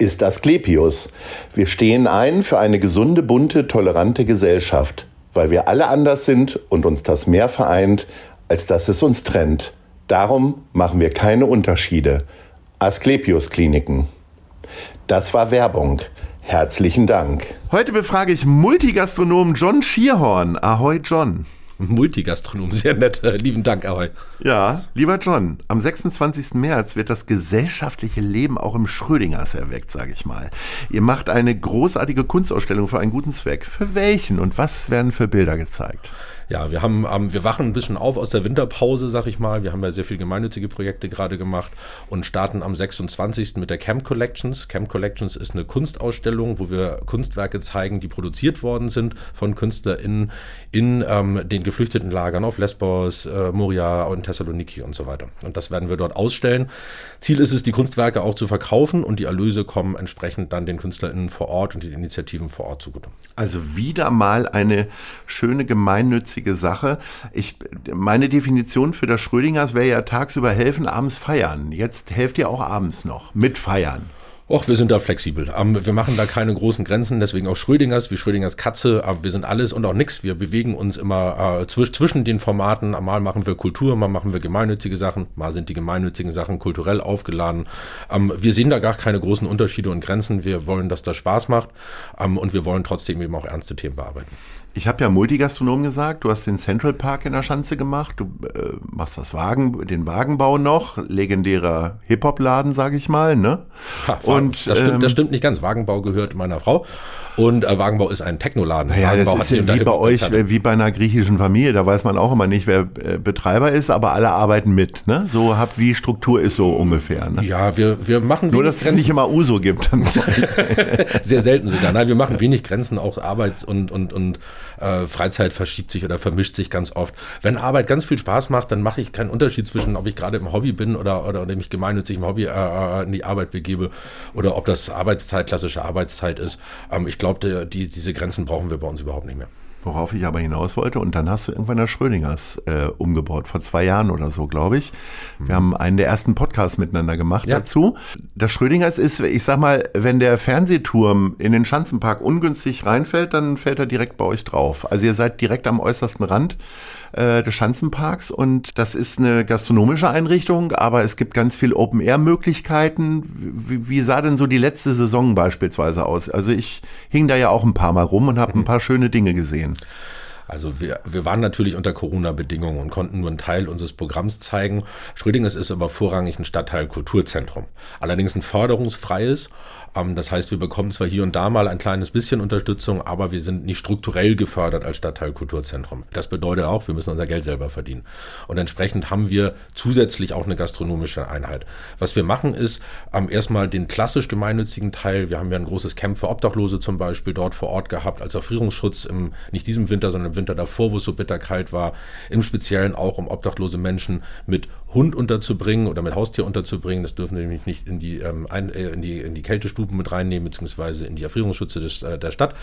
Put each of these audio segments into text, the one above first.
ist Asklepios. Wir stehen ein für eine gesunde, bunte, tolerante Gesellschaft, weil wir alle anders sind und uns das mehr vereint, als dass es uns trennt. Darum machen wir keine Unterschiede. Asklepios Kliniken. Das war Werbung. Herzlichen Dank. Heute befrage ich Multigastronom John Schierhorn. Ahoi John. Multigastronom, sehr nett. Äh, lieben Dank, Ahoi. Ja, lieber John, am 26. März wird das gesellschaftliche Leben auch im Schrödingers erweckt, sage ich mal. Ihr macht eine großartige Kunstausstellung für einen guten Zweck. Für welchen und was werden für Bilder gezeigt? Ja, wir haben, ähm, wir wachen ein bisschen auf aus der Winterpause, sag ich mal. Wir haben ja sehr viele gemeinnützige Projekte gerade gemacht und starten am 26. mit der Camp Collections. Camp Collections ist eine Kunstausstellung, wo wir Kunstwerke zeigen, die produziert worden sind von KünstlerInnen in ähm, den geflüchteten Lagern auf Lesbos, äh, Moria und Thessaloniki und so weiter. Und das werden wir dort ausstellen. Ziel ist es, die Kunstwerke auch zu verkaufen und die Erlöse kommen entsprechend dann den KünstlerInnen vor Ort und den Initiativen vor Ort zugute. Also wieder mal eine schöne gemeinnützige Sache. Ich, meine Definition für das Schrödingers wäre ja tagsüber helfen, abends feiern. Jetzt helft ihr auch abends noch mit feiern. Och, wir sind da flexibel. Wir machen da keine großen Grenzen, deswegen auch Schrödingers, wie Schrödingers Katze, aber wir sind alles und auch nichts. Wir bewegen uns immer äh, zwisch, zwischen den Formaten. Mal machen wir Kultur, mal machen wir gemeinnützige Sachen, mal sind die gemeinnützigen Sachen kulturell aufgeladen. Um, wir sehen da gar keine großen Unterschiede und Grenzen. Wir wollen, dass das Spaß macht um, und wir wollen trotzdem eben auch ernste Themen bearbeiten. Ich habe ja Multigastronom gesagt, du hast den Central Park in der Schanze gemacht, du äh, machst das Wagen, den Wagenbau noch, legendärer Hip-Hop-Laden, sage ich mal, ne? Ha, und das stimmt, ähm, das stimmt nicht ganz. Wagenbau gehört meiner Frau und äh, Wagenbau ist ein Technoladen. Ja, das ist ja wie bei euch, äh, wie bei einer griechischen Familie, da weiß man auch immer nicht, wer äh, Betreiber ist, aber alle arbeiten mit, ne? So habt die Struktur ist so ungefähr, ne? Ja, wir wir machen nur, dass Grenzen. es nicht immer Uso gibt. Sehr selten sogar. Nein, wir machen wenig Grenzen, auch Arbeits- und und und äh, Freizeit verschiebt sich oder vermischt sich ganz oft. Wenn Arbeit ganz viel Spaß macht, dann mache ich keinen Unterschied zwischen, ob ich gerade im Hobby bin oder, oder, oder mich gemeinnützig im Hobby äh, in die Arbeit begebe oder ob das Arbeitszeit, klassische Arbeitszeit ist. Ähm, ich glaube, die, diese Grenzen brauchen wir bei uns überhaupt nicht mehr. Worauf ich aber hinaus wollte, und dann hast du irgendwann das Schrödingers äh, umgebaut, vor zwei Jahren oder so, glaube ich. Wir mhm. haben einen der ersten Podcasts miteinander gemacht ja. dazu. Das Schrödingers ist, ich sag mal, wenn der Fernsehturm in den Schanzenpark ungünstig reinfällt, dann fällt er direkt bei euch drauf. Also ihr seid direkt am äußersten Rand äh, des Schanzenparks und das ist eine gastronomische Einrichtung, aber es gibt ganz viel Open-Air-Möglichkeiten. Wie, wie, sah denn so die letzte Saison beispielsweise aus? Also ich hing da ja auch ein paar Mal rum und habe ein paar schöne Dinge gesehen. And. Also wir, wir waren natürlich unter Corona-Bedingungen und konnten nur einen Teil unseres Programms zeigen. Schrödingers ist aber vorrangig ein Stadtteil Kulturzentrum. Allerdings ein förderungsfreies ähm, das heißt, wir bekommen zwar hier und da mal ein kleines bisschen Unterstützung, aber wir sind nicht strukturell gefördert als Stadtteil Kulturzentrum. Das bedeutet auch, wir müssen unser Geld selber verdienen. Und entsprechend haben wir zusätzlich auch eine gastronomische Einheit. Was wir machen ist ähm, erstmal den klassisch gemeinnützigen Teil. Wir haben ja ein großes Camp für Obdachlose zum Beispiel dort vor Ort gehabt als Erfrierungsschutz im, nicht diesem Winter, sondern im Winter davor, wo es so bitterkalt war. Im Speziellen auch, um obdachlose Menschen mit Hund unterzubringen oder mit Haustier unterzubringen. Das dürfen wir nämlich nicht in die, ähm, ein, äh, in die, in die Kältestufe Stuben mit reinnehmen, beziehungsweise in die Erfrierungsschütze des, äh, der Stadt.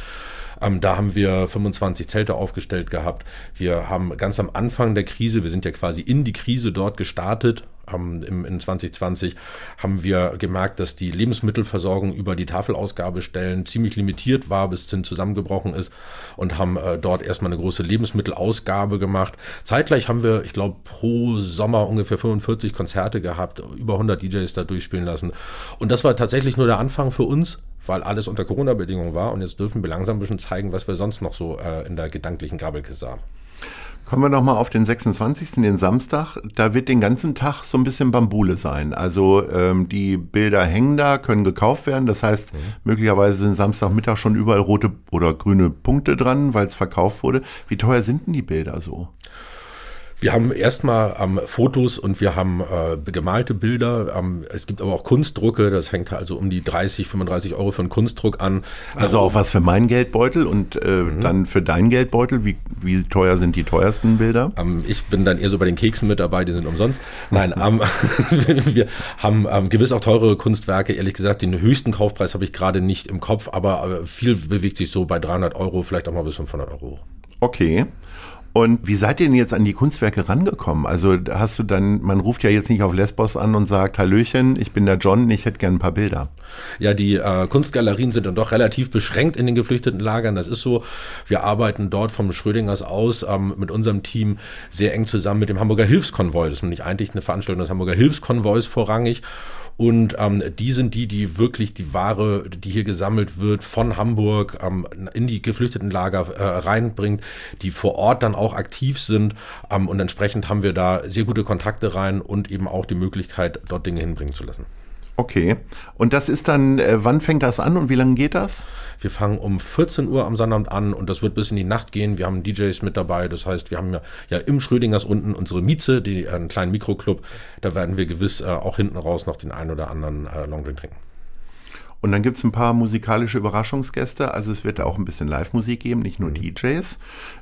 Ähm, da haben wir 25 Zelte aufgestellt gehabt. Wir haben ganz am Anfang der Krise, wir sind ja quasi in die Krise dort gestartet, ähm, im, in 2020 haben wir gemerkt, dass die Lebensmittelversorgung über die Tafelausgabestellen ziemlich limitiert war, bis hin zusammengebrochen ist und haben äh, dort erstmal eine große Lebensmittelausgabe gemacht. Zeitgleich haben wir, ich glaube, pro Sommer ungefähr 45 Konzerte gehabt, über 100 DJs da durchspielen lassen. Und das war tatsächlich nur der Anfang für uns weil alles unter Corona-Bedingungen war und jetzt dürfen wir langsam ein bisschen zeigen, was wir sonst noch so äh, in der gedanklichen Grabbelkiste haben. Kommen wir nochmal auf den 26., den Samstag. Da wird den ganzen Tag so ein bisschen Bambule sein. Also ähm, die Bilder hängen da, können gekauft werden. Das heißt, mhm. möglicherweise sind Samstagmittag schon überall rote oder grüne Punkte dran, weil es verkauft wurde. Wie teuer sind denn die Bilder so? Wir haben erstmal ähm, Fotos und wir haben äh, gemalte Bilder. Ähm, es gibt aber auch Kunstdrucke, das fängt also um die 30, 35 Euro für einen Kunstdruck an. Also auch was für meinen Geldbeutel und äh, mhm. dann für deinen Geldbeutel. Wie, wie teuer sind die teuersten Bilder? Ähm, ich bin dann eher so bei den Keksen mit dabei, die sind umsonst. Nein, ähm, wir haben ähm, gewiss auch teurere Kunstwerke. Ehrlich gesagt, den höchsten Kaufpreis habe ich gerade nicht im Kopf, aber äh, viel bewegt sich so bei 300 Euro, vielleicht auch mal bis 500 Euro. Okay. Und wie seid ihr denn jetzt an die Kunstwerke rangekommen? Also hast du dann, man ruft ja jetzt nicht auf Lesbos an und sagt, Hallöchen, ich bin der John, ich hätte gern ein paar Bilder. Ja, die äh, Kunstgalerien sind dann doch relativ beschränkt in den geflüchteten Lagern. Das ist so. Wir arbeiten dort vom Schrödingers aus ähm, mit unserem Team sehr eng zusammen mit dem Hamburger Hilfskonvoi. Das ist nämlich eigentlich eine Veranstaltung des Hamburger Hilfskonvois vorrangig. Und ähm, die sind die, die wirklich die Ware, die hier gesammelt wird, von Hamburg ähm, in die Geflüchtetenlager äh, reinbringt, die vor Ort dann auch aktiv sind. Ähm, und entsprechend haben wir da sehr gute Kontakte rein und eben auch die Möglichkeit, dort Dinge hinbringen zu lassen. Okay. Und das ist dann, äh, wann fängt das an und wie lange geht das? Wir fangen um 14 Uhr am Sonnabend an und das wird bis in die Nacht gehen. Wir haben DJs mit dabei. Das heißt, wir haben ja, ja im Schrödingers unten unsere Mieze, die, äh, einen kleinen Mikroclub. Da werden wir gewiss äh, auch hinten raus noch den einen oder anderen äh, Longdrink trinken. Und dann gibt es ein paar musikalische Überraschungsgäste. Also es wird da auch ein bisschen Live-Musik geben, nicht nur mhm. DJs.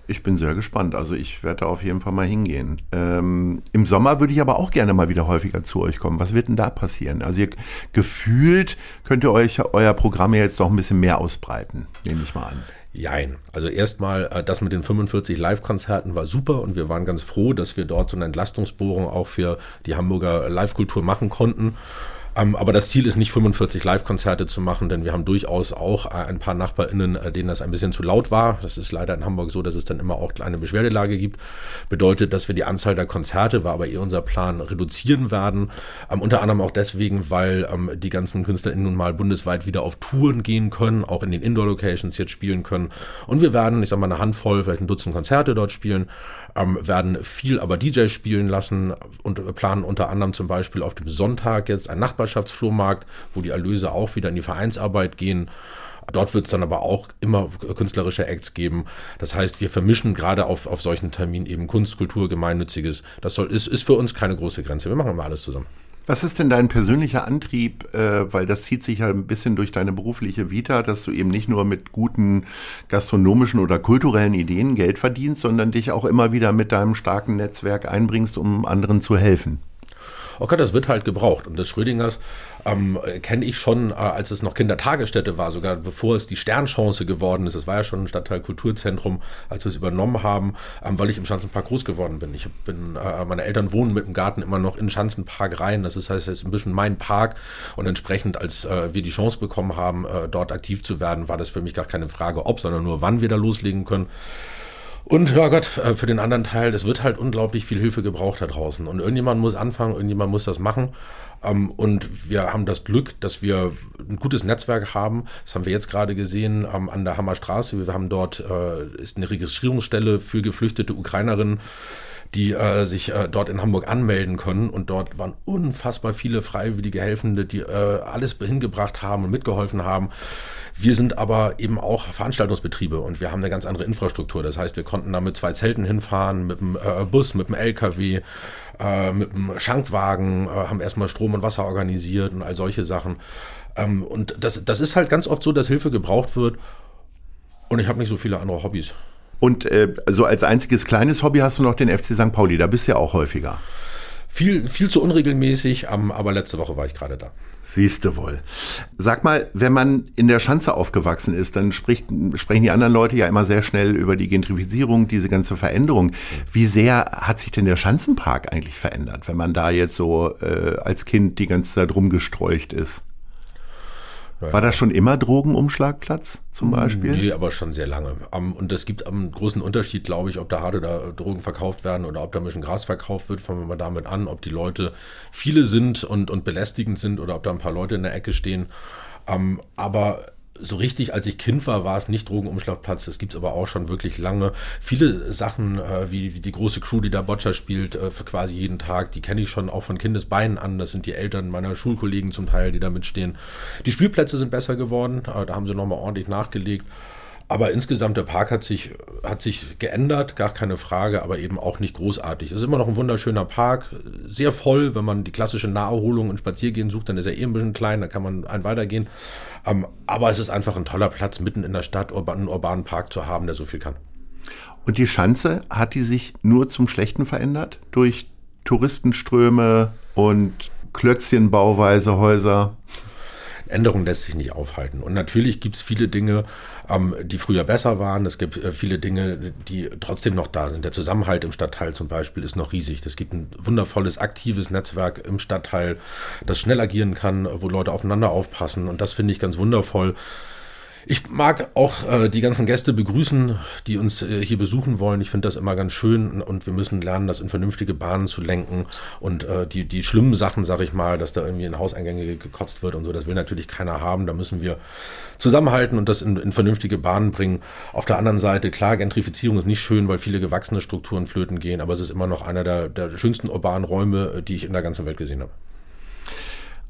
Ich bin sehr gespannt. Also ich werde da auf jeden Fall mal hingehen. Ähm, Im Sommer würde ich aber auch gerne mal wieder häufiger zu euch kommen. Was wird denn da passieren? Also ihr gefühlt könnt ihr euch euer Programm jetzt doch ein bisschen mehr ausbreiten, nehme ich mal an. Jein. Also erstmal, äh, das mit den 45 Live-Konzerten war super und wir waren ganz froh, dass wir dort so eine Entlastungsbohrung auch für die Hamburger Live-Kultur machen konnten. Ähm, aber das Ziel ist nicht 45 Live-Konzerte zu machen, denn wir haben durchaus auch äh, ein paar NachbarInnen, äh, denen das ein bisschen zu laut war. Das ist leider in Hamburg so, dass es dann immer auch eine Beschwerdelage gibt. Bedeutet, dass wir die Anzahl der Konzerte, war aber eher unser Plan, reduzieren werden. Ähm, unter anderem auch deswegen, weil ähm, die ganzen KünstlerInnen nun mal bundesweit wieder auf Touren gehen können, auch in den Indoor-Locations jetzt spielen können. Und wir werden, ich sag mal, eine Handvoll, vielleicht ein Dutzend Konzerte dort spielen, ähm, werden viel aber DJ spielen lassen und planen unter anderem zum Beispiel auf dem Sonntag jetzt ein Nachbar Nachbarschaftsflohmarkt, wo die Erlöse auch wieder in die Vereinsarbeit gehen. Dort wird es dann aber auch immer künstlerische Acts geben. Das heißt, wir vermischen gerade auf, auf solchen Terminen eben Kunst, Kultur, Gemeinnütziges. Das soll, ist, ist für uns keine große Grenze. Wir machen immer alles zusammen. Was ist denn dein persönlicher Antrieb, äh, weil das zieht sich ja ein bisschen durch deine berufliche Vita, dass du eben nicht nur mit guten gastronomischen oder kulturellen Ideen Geld verdienst, sondern dich auch immer wieder mit deinem starken Netzwerk einbringst, um anderen zu helfen? Okay, das wird halt gebraucht. Und das Schrödingers ähm, kenne ich schon, äh, als es noch Kindertagesstätte war, sogar bevor es die Sternchance geworden ist. Es war ja schon ein Stadtteil Kulturzentrum, als wir es übernommen haben, ähm, weil ich im Schanzenpark groß geworden bin. Ich bin, äh, meine Eltern wohnen mit dem Garten immer noch in Schanzenpark rein. Das ist heißt, es ist ein bisschen mein Park. Und entsprechend, als äh, wir die Chance bekommen haben, äh, dort aktiv zu werden, war das für mich gar keine Frage, ob, sondern nur wann wir da loslegen können. Und ja Gott, äh, für den anderen Teil, es wird halt unglaublich viel Hilfe gebraucht da draußen. Und irgendjemand muss anfangen, irgendjemand muss das machen. Ähm, und wir haben das Glück, dass wir ein gutes Netzwerk haben. Das haben wir jetzt gerade gesehen ähm, an der Hammerstraße. Wir haben dort äh, ist eine Registrierungsstelle für geflüchtete Ukrainerinnen die äh, sich äh, dort in Hamburg anmelden können. Und dort waren unfassbar viele freiwillige Helfende, die äh, alles hingebracht haben und mitgeholfen haben. Wir sind aber eben auch Veranstaltungsbetriebe und wir haben eine ganz andere Infrastruktur. Das heißt, wir konnten da mit zwei Zelten hinfahren, mit dem äh, Bus, mit dem LKW, äh, mit dem Schankwagen, äh, haben erstmal Strom und Wasser organisiert und all solche Sachen. Ähm, und das, das ist halt ganz oft so, dass Hilfe gebraucht wird. Und ich habe nicht so viele andere Hobbys. Und äh, so als einziges kleines Hobby hast du noch den FC St. Pauli, da bist du ja auch häufiger. Viel, viel zu unregelmäßig, aber letzte Woche war ich gerade da. Siehste wohl. Sag mal, wenn man in der Schanze aufgewachsen ist, dann spricht, sprechen die anderen Leute ja immer sehr schnell über die Gentrifizierung, diese ganze Veränderung. Wie sehr hat sich denn der Schanzenpark eigentlich verändert, wenn man da jetzt so äh, als Kind die ganze Zeit rumgestreucht ist? War das schon immer Drogenumschlagplatz zum Beispiel? Nee, aber schon sehr lange. Und es gibt einen großen Unterschied, glaube ich, ob da harte da Drogen verkauft werden oder ob da Mischen Gras verkauft wird. Fangen wir mal damit an, ob die Leute viele sind und, und belästigend sind oder ob da ein paar Leute in der Ecke stehen. Aber so richtig, als ich Kind war, war es nicht Drogenumschlagplatz. Das gibt's aber auch schon wirklich lange. Viele Sachen, äh, wie, wie die große Crew, die da Boccia spielt, äh, für quasi jeden Tag, die kenne ich schon auch von Kindesbeinen an. Das sind die Eltern meiner Schulkollegen zum Teil, die da mitstehen. Die Spielplätze sind besser geworden. Äh, da haben sie nochmal ordentlich nachgelegt. Aber insgesamt der Park hat sich, hat sich geändert, gar keine Frage, aber eben auch nicht großartig. Es ist immer noch ein wunderschöner Park, sehr voll. Wenn man die klassische Naherholung und Spaziergehen sucht, dann ist er eh ein bisschen klein, da kann man ein weitergehen. Ähm, aber es ist einfach ein toller Platz, mitten in der Stadt einen urbanen Park zu haben, der so viel kann. Und die Schanze, hat die sich nur zum Schlechten verändert? Durch Touristenströme und Klötzchenbauweise Häuser? Änderung lässt sich nicht aufhalten. Und natürlich gibt es viele Dinge, ähm, die früher besser waren. Es gibt äh, viele Dinge, die trotzdem noch da sind. Der Zusammenhalt im Stadtteil zum Beispiel ist noch riesig. Es gibt ein wundervolles, aktives Netzwerk im Stadtteil, das schnell agieren kann, wo Leute aufeinander aufpassen. Und das finde ich ganz wundervoll. Ich mag auch äh, die ganzen Gäste begrüßen, die uns äh, hier besuchen wollen. Ich finde das immer ganz schön und wir müssen lernen, das in vernünftige Bahnen zu lenken. Und äh, die, die schlimmen Sachen, sag ich mal, dass da irgendwie in Hauseingänge gekotzt wird und so, das will natürlich keiner haben. Da müssen wir zusammenhalten und das in, in vernünftige Bahnen bringen. Auf der anderen Seite, klar, Gentrifizierung ist nicht schön, weil viele gewachsene Strukturen flöten gehen, aber es ist immer noch einer der, der schönsten urbanen Räume, äh, die ich in der ganzen Welt gesehen habe.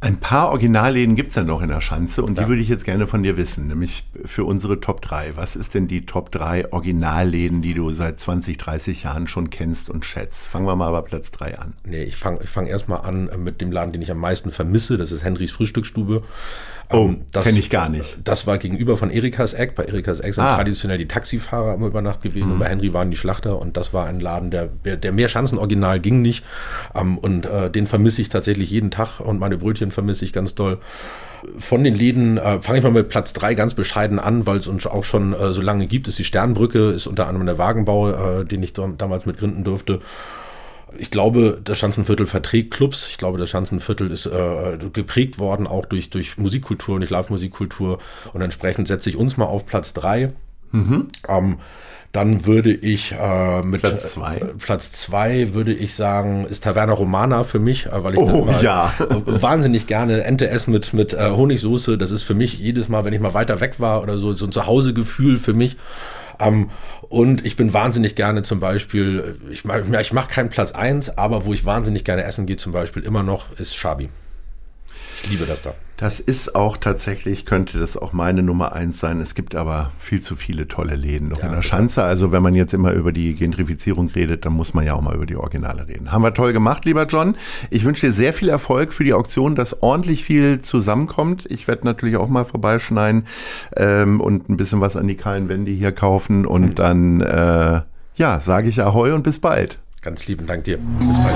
Ein paar Originalläden gibt es ja noch in der Schanze und ja. die würde ich jetzt gerne von dir wissen, nämlich für unsere Top 3. Was ist denn die Top 3 Originalläden, die du seit 20, 30 Jahren schon kennst und schätzt? Fangen wir mal bei Platz 3 an. Nee, ich fange ich fang erstmal an mit dem Laden, den ich am meisten vermisse. Das ist Henrys Frühstücksstube. Oh, ähm, kenne ich gar nicht. Das war gegenüber von Erikas Eck. Bei Erikas Eck sind ah. traditionell die Taxifahrer immer über Nacht gewesen mhm. und bei Henry waren die Schlachter und das war ein Laden, der, der mehr Schanzen-Original ging nicht. Ähm, und äh, den vermisse ich tatsächlich jeden Tag und meine Brötchen vermisse ich ganz doll. Von den Läden äh, fange ich mal mit Platz drei ganz bescheiden an, weil es uns auch schon äh, so lange gibt. Ist die Sternbrücke, ist unter anderem der Wagenbau, äh, den ich damals mitgründen durfte ich glaube, das Schanzenviertel verträgt Clubs. Ich glaube, das Schanzenviertel ist äh, geprägt worden auch durch, durch Musikkultur und durch Live-Musikkultur. Und entsprechend setze ich uns mal auf Platz drei. Mhm. Ähm, dann würde ich äh, mit Platz zwei. Äh, Platz zwei würde ich sagen, ist Taverna Romana für mich, äh, weil ich oh, ja. wahnsinnig gerne Ente essen mit, mit äh, Honigsoße. Das ist für mich jedes Mal, wenn ich mal weiter weg war oder so, so ein Zuhausegefühl für mich. Ähm, und ich bin wahnsinnig gerne zum Beispiel, ich, ich mache keinen Platz eins, aber wo ich wahnsinnig gerne essen gehe zum Beispiel immer noch, ist Shabi. Ich liebe das da. Das ist auch tatsächlich, könnte das auch meine Nummer eins sein. Es gibt aber viel zu viele tolle Läden noch ja, in der Schanze. Also wenn man jetzt immer über die Gentrifizierung redet, dann muss man ja auch mal über die Originale reden. Haben wir toll gemacht, lieber John. Ich wünsche dir sehr viel Erfolg für die Auktion, dass ordentlich viel zusammenkommt. Ich werde natürlich auch mal vorbeischneiden ähm, und ein bisschen was an die kahlen Wände hier kaufen. Und mhm. dann, äh, ja, sage ich Ahoi und bis bald. Ganz lieben Dank dir. Bis bald.